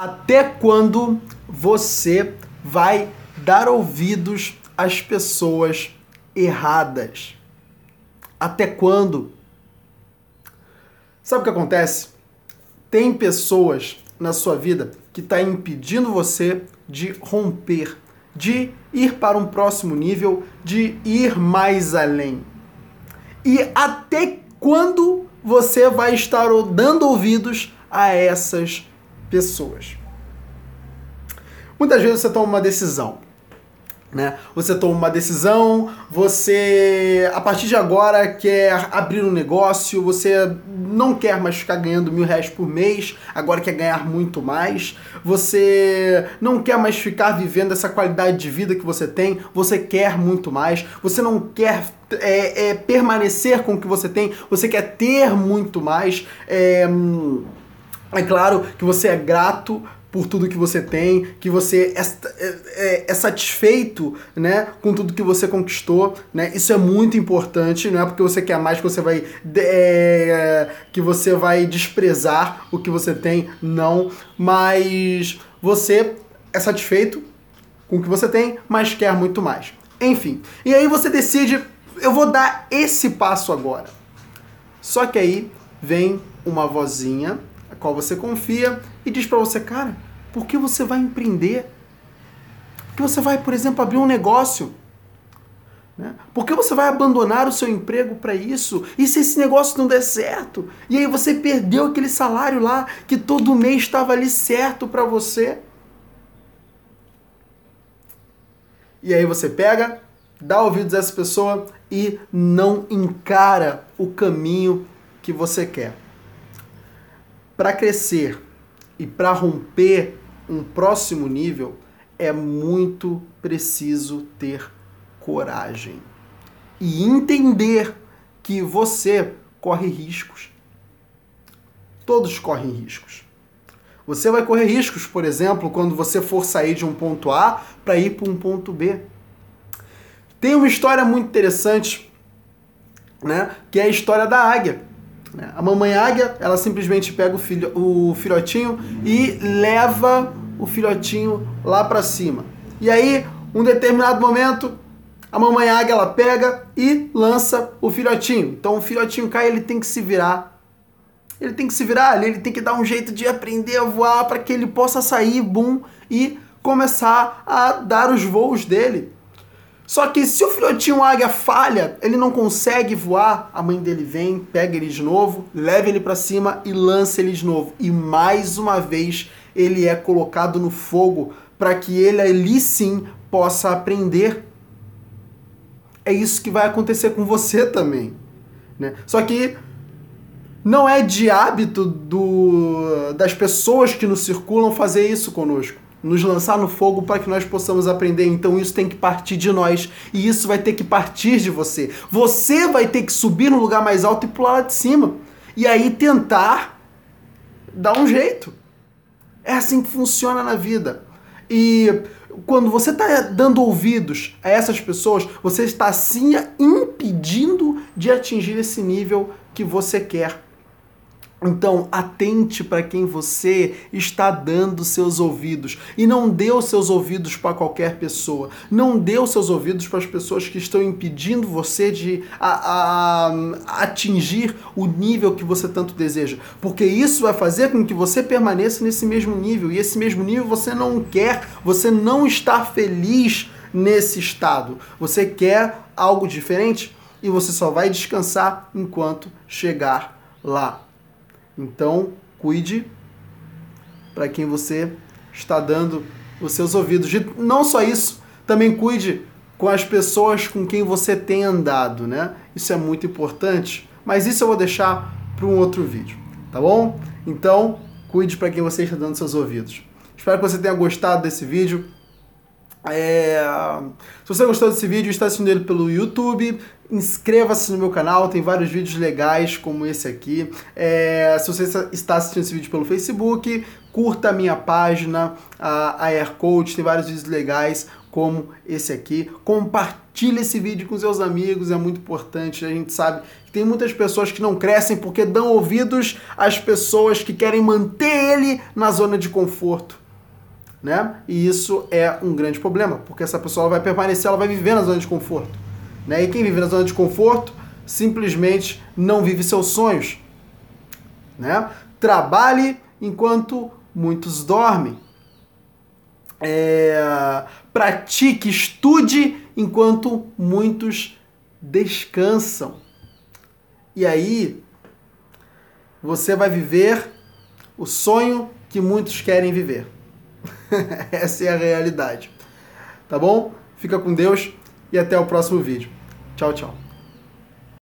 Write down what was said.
Até quando você vai dar ouvidos às pessoas erradas? Até quando? Sabe o que acontece? Tem pessoas na sua vida que está impedindo você de romper, de ir para um próximo nível, de ir mais além. E até quando você vai estar dando ouvidos a essas pessoas. Muitas vezes você toma uma decisão, né? Você toma uma decisão, você a partir de agora quer abrir um negócio, você não quer mais ficar ganhando mil reais por mês, agora quer ganhar muito mais, você não quer mais ficar vivendo essa qualidade de vida que você tem, você quer muito mais, você não quer é, é, permanecer com o que você tem, você quer ter muito mais. É, é claro que você é grato por tudo que você tem, que você é, é, é, satisfeito, né, com tudo que você conquistou, né? Isso é muito importante, não é porque você quer mais que você vai é, que você vai desprezar o que você tem, não, mas você é satisfeito com o que você tem, mas quer muito mais. Enfim, e aí você decide, eu vou dar esse passo agora. Só que aí vem uma vozinha qual você confia e diz para você, cara, por que você vai empreender? Por que você vai, por exemplo, abrir um negócio? Né? Por que você vai abandonar o seu emprego para isso? E se esse negócio não der certo? E aí você perdeu aquele salário lá que todo mês estava ali certo para você? E aí você pega, dá ouvidos a essa pessoa e não encara o caminho que você quer para crescer e para romper um próximo nível, é muito preciso ter coragem e entender que você corre riscos. Todos correm riscos. Você vai correr riscos, por exemplo, quando você for sair de um ponto A para ir para um ponto B. Tem uma história muito interessante, né, que é a história da águia. Né? A mamãe águia, ela simplesmente pega o, filho, o filhotinho e leva o filhotinho lá para cima. E aí, um determinado momento, a mamãe águia ela pega e lança o filhotinho. Então o filhotinho cai, ele tem que se virar. Ele tem que se virar ali, ele tem que dar um jeito de aprender a voar para que ele possa sair, boom, e começar a dar os voos dele. Só que se o filhotinho águia falha, ele não consegue voar, a mãe dele vem, pega ele de novo, leva ele para cima e lança ele de novo. E mais uma vez ele é colocado no fogo para que ele ali sim possa aprender. É isso que vai acontecer com você também. Né? Só que não é de hábito do, das pessoas que nos circulam fazer isso conosco nos lançar no fogo para que nós possamos aprender. Então isso tem que partir de nós e isso vai ter que partir de você. Você vai ter que subir no lugar mais alto e pular lá de cima. E aí tentar dar um jeito. É assim que funciona na vida. E quando você está dando ouvidos a essas pessoas, você está sim impedindo de atingir esse nível que você quer então, atente para quem você está dando seus ouvidos. E não dê os seus ouvidos para qualquer pessoa. Não dê os seus ouvidos para as pessoas que estão impedindo você de a, a, atingir o nível que você tanto deseja. Porque isso vai fazer com que você permaneça nesse mesmo nível. E esse mesmo nível você não quer, você não está feliz nesse estado. Você quer algo diferente e você só vai descansar enquanto chegar lá. Então, cuide para quem você está dando os seus ouvidos. E não só isso, também cuide com as pessoas com quem você tem andado, né? Isso é muito importante, mas isso eu vou deixar para um outro vídeo, tá bom? Então, cuide para quem você está dando seus ouvidos. Espero que você tenha gostado desse vídeo. É... Se você gostou desse vídeo, está assistindo ele pelo YouTube, inscreva-se no meu canal, tem vários vídeos legais como esse aqui. É... Se você está assistindo esse vídeo pelo Facebook, curta a minha página, a Air Coach, tem vários vídeos legais como esse aqui. Compartilhe esse vídeo com seus amigos, é muito importante. A gente sabe que tem muitas pessoas que não crescem porque dão ouvidos às pessoas que querem manter ele na zona de conforto. Né? E isso é um grande problema, porque essa pessoa vai permanecer, ela vai viver na zona de conforto. Né? E quem vive na zona de conforto simplesmente não vive seus sonhos. Né? Trabalhe enquanto muitos dormem. É, pratique, estude enquanto muitos descansam. E aí você vai viver o sonho que muitos querem viver. Essa é a realidade. Tá bom? Fica com Deus e até o próximo vídeo. Tchau, tchau.